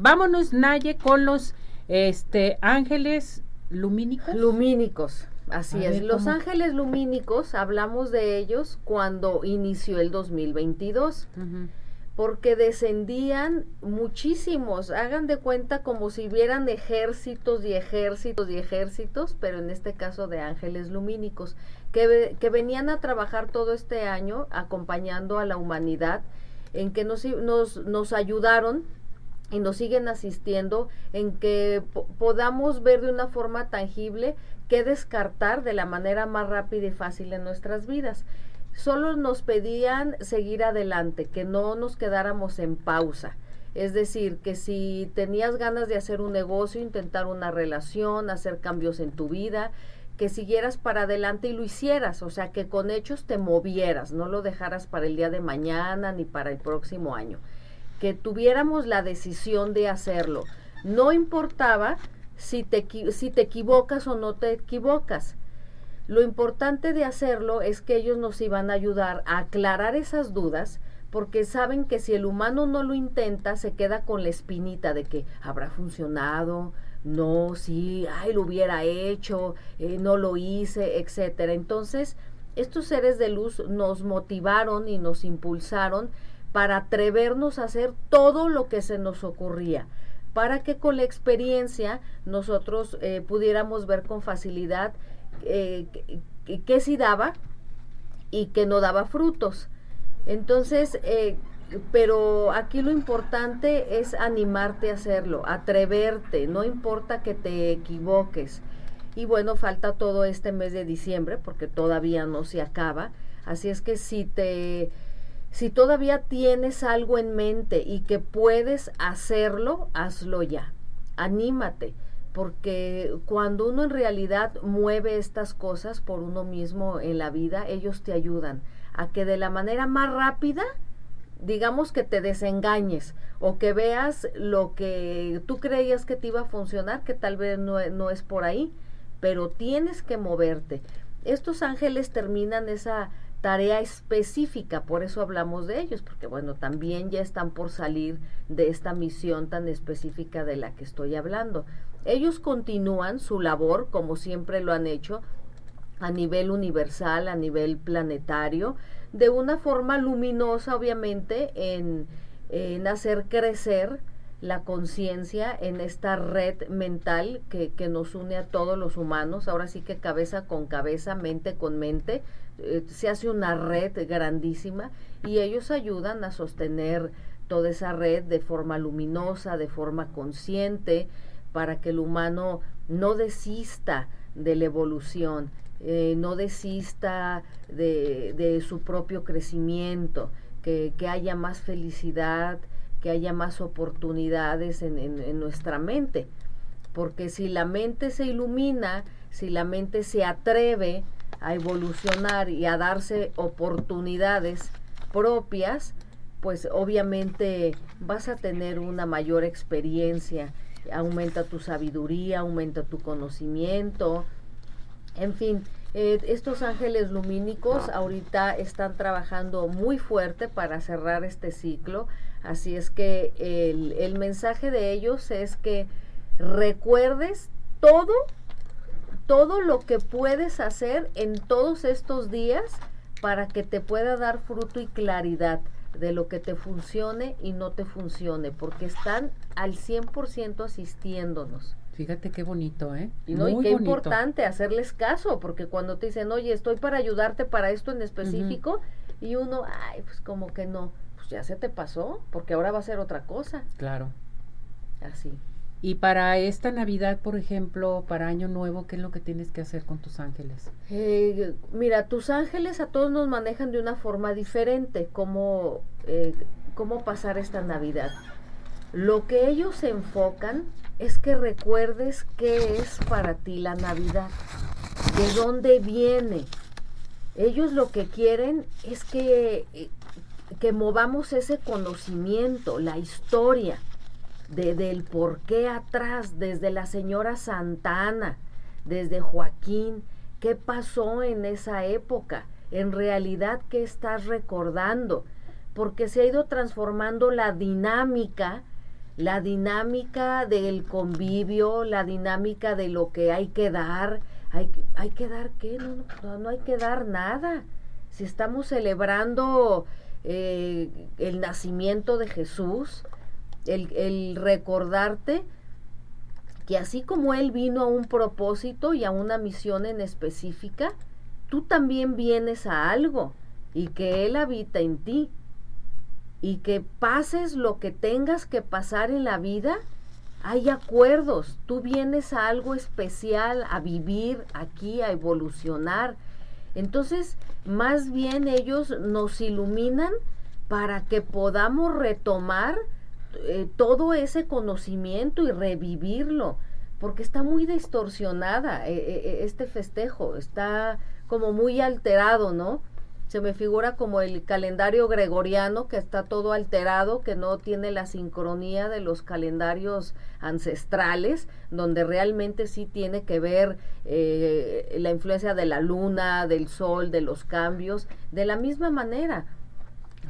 vámonos, Naye, con los este, ángeles lumínicos. Lumínicos. Así A es. ver, Los ¿cómo? ángeles lumínicos, hablamos de ellos cuando inició el 2022. Ujú. porque descendían muchísimos, hagan de cuenta como si vieran ejércitos y ejércitos y ejércitos, pero en este caso de ángeles lumínicos, que, que venían a trabajar todo este año acompañando a la humanidad, en que nos, nos, nos ayudaron y nos siguen asistiendo en que po- podamos ver de una forma tangible qué descartar de la manera más rápida y fácil en nuestras vidas. Solo nos pedían seguir adelante, que no nos quedáramos en pausa. Es decir, que si tenías ganas de hacer un negocio, intentar una relación, hacer cambios en tu vida, que siguieras para adelante y lo hicieras, o sea, que con hechos te movieras, no lo dejaras para el día de mañana ni para el próximo año que tuviéramos la decisión de hacerlo. No importaba si te, si te equivocas o no te equivocas. Lo importante de hacerlo es que ellos nos iban a ayudar a aclarar esas dudas porque saben que si el humano no lo intenta se queda con la espinita de que habrá funcionado, no, sí, ay, lo hubiera hecho, eh, no lo hice, etcétera. Entonces, estos seres de luz nos motivaron y nos impulsaron para atrevernos a hacer todo lo que se nos ocurría, para que con la experiencia nosotros eh, pudiéramos ver con facilidad eh, qué sí daba y que no daba frutos. Entonces, eh, pero aquí lo importante es animarte a hacerlo, atreverte, no importa que te equivoques. Y bueno, falta todo este mes de diciembre porque todavía no se acaba. Así es que si te si todavía tienes algo en mente y que puedes hacerlo, hazlo ya. Anímate, porque cuando uno en realidad mueve estas cosas por uno mismo en la vida, ellos te ayudan a que de la manera más rápida, digamos que te desengañes o que veas lo que tú creías que te iba a funcionar, que tal vez no, no es por ahí, pero tienes que moverte. Estos ángeles terminan esa tarea específica, por eso hablamos de ellos, porque bueno, también ya están por salir de esta misión tan específica de la que estoy hablando. Ellos continúan su labor, como siempre lo han hecho, a nivel universal, a nivel planetario, de una forma luminosa, obviamente, en, en hacer crecer la conciencia en esta red mental que, que nos une a todos los humanos, ahora sí que cabeza con cabeza, mente con mente, eh, se hace una red grandísima y ellos ayudan a sostener toda esa red de forma luminosa, de forma consciente, para que el humano no desista de la evolución, eh, no desista de, su propio crecimiento, que, que haya más felicidad, que haya más oportunidades en- en nuestra mente. Porque si la mente se ilumina, si la mente se atreve a evolucionar y a darse oportunidades propias, pues obviamente vas a tener una mayor experiencia, aumenta tu sabiduría, aumenta tu conocimiento, en fin, eh, estos ángeles lumínicos ahorita están trabajando muy fuerte para cerrar este ciclo, así es que el, el mensaje de ellos es que recuerdes todo, todo lo que puedes hacer en todos estos días para que te pueda dar fruto y claridad de lo que te funcione y no te funcione, porque están al 100% asistiéndonos. Fíjate qué bonito, ¿eh? Y, no, y Muy qué bonito. importante hacerles caso, porque cuando te dicen, oye, estoy para ayudarte para esto en específico, y uno, ay, pues como que no, pues ya se te pasó, porque ahora va a ser otra cosa. Claro. Así. Y para esta Navidad, por ejemplo, para Año Nuevo, ¿qué es lo que tienes que hacer con tus ángeles? Eh, mira, tus ángeles a todos nos manejan de una forma diferente, cómo, eh, cómo pasar esta Navidad. Lo que ellos se enfocan es que recuerdes qué es para ti la Navidad, de dónde viene. Ellos lo que quieren es que, eh, que movamos ese conocimiento, la historia de, del por qué atrás, desde la señora Santana, desde Joaquín, qué pasó en esa época, en realidad qué estás recordando, porque se ha ido transformando la dinámica, la dinámica del convivio, la dinámica de lo que hay que dar, hay, hay que dar qué, no, no, hay que dar nada. Si estamos celebrando eh, el nacimiento de Jesús, el, recordarte que así como Él vino a un propósito y a una misión en específica, tú también vienes a algo y que Él habita en ti y que pases lo que tengas que pasar en la vida, hay acuerdos. Tú vienes a algo especial, a vivir aquí, a evolucionar. Entonces, más bien ellos nos iluminan para que podamos retomar eh, todo ese conocimiento y revivirlo, porque está muy distorsionada eh, eh, este festejo, está como muy alterado, ¿no? se me figura como el calendario gregoriano que está todo alterado, que no tiene la sincronía de los calendarios ancestrales, donde realmente sí tiene que ver eh, la influencia de la luna, del sol, de los cambios, de la misma manera.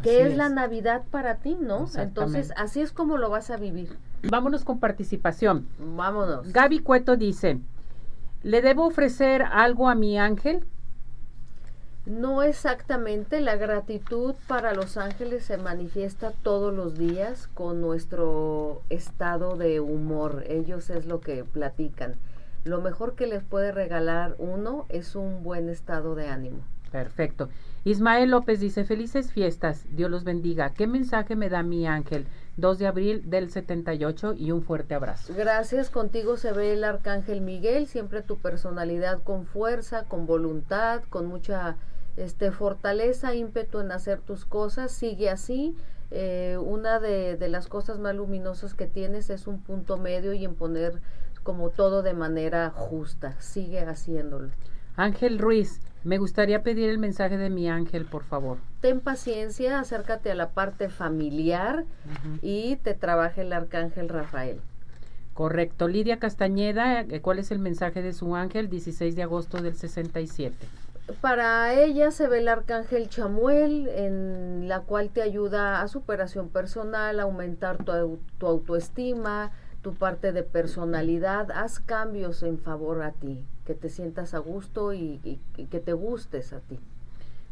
Que es, la Navidad para ti, no? Entonces, así es como lo vas a vivir. Vámonos con participación. Vámonos. Gaby Cueto dice, ¿le debo ofrecer algo a mi ángel? No exactamente, la gratitud para los ángeles se manifiesta todos los días con nuestro estado de humor. Ellos es lo que platican. Lo mejor que les puede regalar uno es un buen estado de ánimo. Perfecto. Ismael López dice, felices fiestas, Dios los bendiga. ¿Qué mensaje me da mi ángel? 2 de abril del 78 y un fuerte abrazo. Gracias, contigo se ve el arcángel Miguel, siempre tu personalidad con fuerza, con voluntad, con mucha este, fortaleza, ímpetu en hacer tus cosas, sigue así. Eh, una de, de, las cosas más luminosas que tienes es un punto medio y en poner como todo de manera justa. Sigue haciéndolo. Ángel Ruiz, me gustaría pedir el mensaje de mi ángel, por favor. Ten paciencia, acércate a la parte familiar y te trabaja el arcángel Rafael. Correcto. Lidia Castañeda, eh, ¿cuál es el mensaje de su ángel? 16 de agosto del 67 para ella se ve el arcángel Chamuel, en la cual te ayuda a superación personal, a aumentar tu, tu, autoestima, tu parte de personalidad. Haz cambios en favor a ti, que te sientas a gusto y, que te gustes a ti.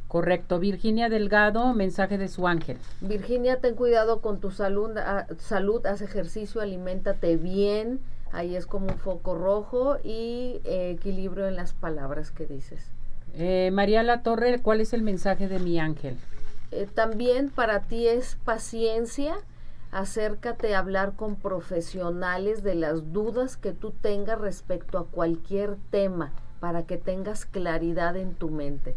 Correcto. Virginia Delgado, mensaje de su ángel. Virginia, ten cuidado con tu salud, salud haz ejercicio, aliméntate bien. Ahí es como un foco rojo y eh, equilibrio en las palabras que dices. Eh, María La Torre, ¿cuál es el mensaje de mi ángel? Eh, también para ti es paciencia. Acércate a hablar con profesionales de las dudas que tú tengas respecto a cualquier tema para que tengas claridad en tu mente.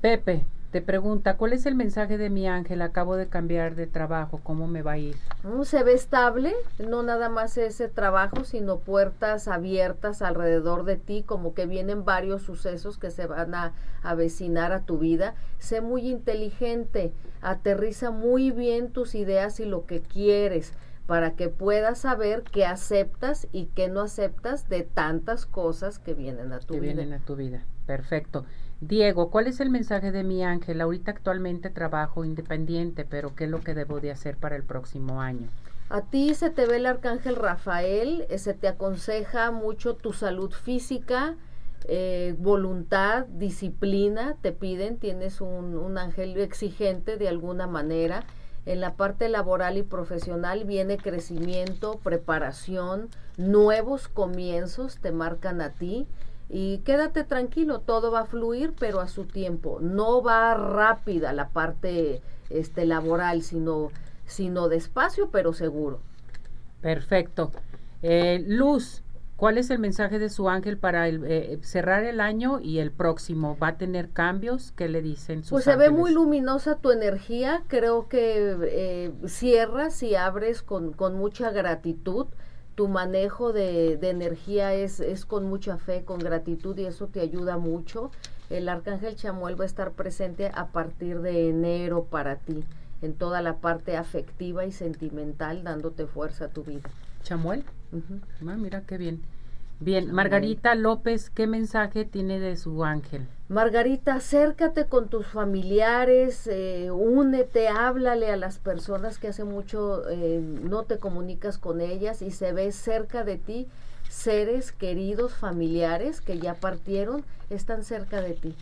Pepe, te pregunta, ¿cuál es el mensaje de mi ángel? Acabo de cambiar de trabajo, ¿cómo me va a ir? Se ve estable, no nada más ese trabajo, sino puertas abiertas alrededor de ti, como que vienen varios sucesos que se van a avecinar a tu vida. Sé muy inteligente, aterriza muy bien tus ideas y lo que quieres para que puedas saber qué aceptas y qué no aceptas de tantas cosas que vienen a tu vida. Que vienen a tu vida. Perfecto. Diego, ¿cuál es el mensaje de mi ángel? Ahorita actualmente trabajo independiente, pero ¿qué es lo que debo de hacer para el próximo año? A ti se te ve el arcángel Rafael, eh, se te aconseja mucho tu salud física, eh, voluntad, disciplina, te piden, tienes un, un ángel exigente de alguna manera. En la parte laboral y profesional viene crecimiento, preparación, nuevos comienzos te marcan a ti y quédate tranquilo, todo va a fluir, pero a su tiempo. No va rápida la parte este, laboral, sino, sino despacio, pero seguro. Perfecto. Eh, Luz, ¿cuál es el mensaje de su ángel para el, eh, cerrar el año y el próximo? ¿Va a tener cambios? ¿Qué le dicen sus Pues se ve muy luminosa tu energía. Creo que eh, cierras y abres con, con mucha gratitud tu manejo de, de energía es, es, con mucha fe, con gratitud y eso te ayuda mucho. El arcángel Chamuel va a estar presente a partir de enero para ti, en toda la parte afectiva y sentimental, dándote fuerza a tu vida. ¿Chamuel? ah, mira qué bien. Bien, Margarita López, ¿qué mensaje tiene de su ángel? Margarita, acércate con tus familiares, eh, únete, háblale a las personas que hace mucho eh, no te comunicas con ellas y se ve cerca de ti seres queridos, familiares que ya partieron, están cerca de ti.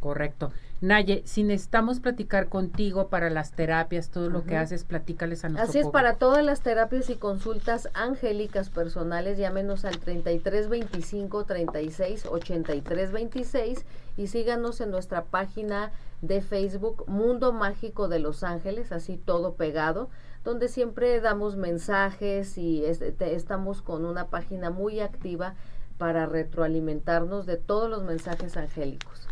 Correcto. Naye, si necesitamos platicar contigo para las terapias, todo lo que haces, platícales a nosotros. Así es, para todas las terapias y consultas angélicas personales, llámenos al 33 25 36 83 26 y síganos en nuestra página de Facebook Mundo Mágico de Los Ángeles, así todo pegado, donde siempre damos mensajes y estamos con una página muy activa para retroalimentarnos de todos los mensajes angélicos.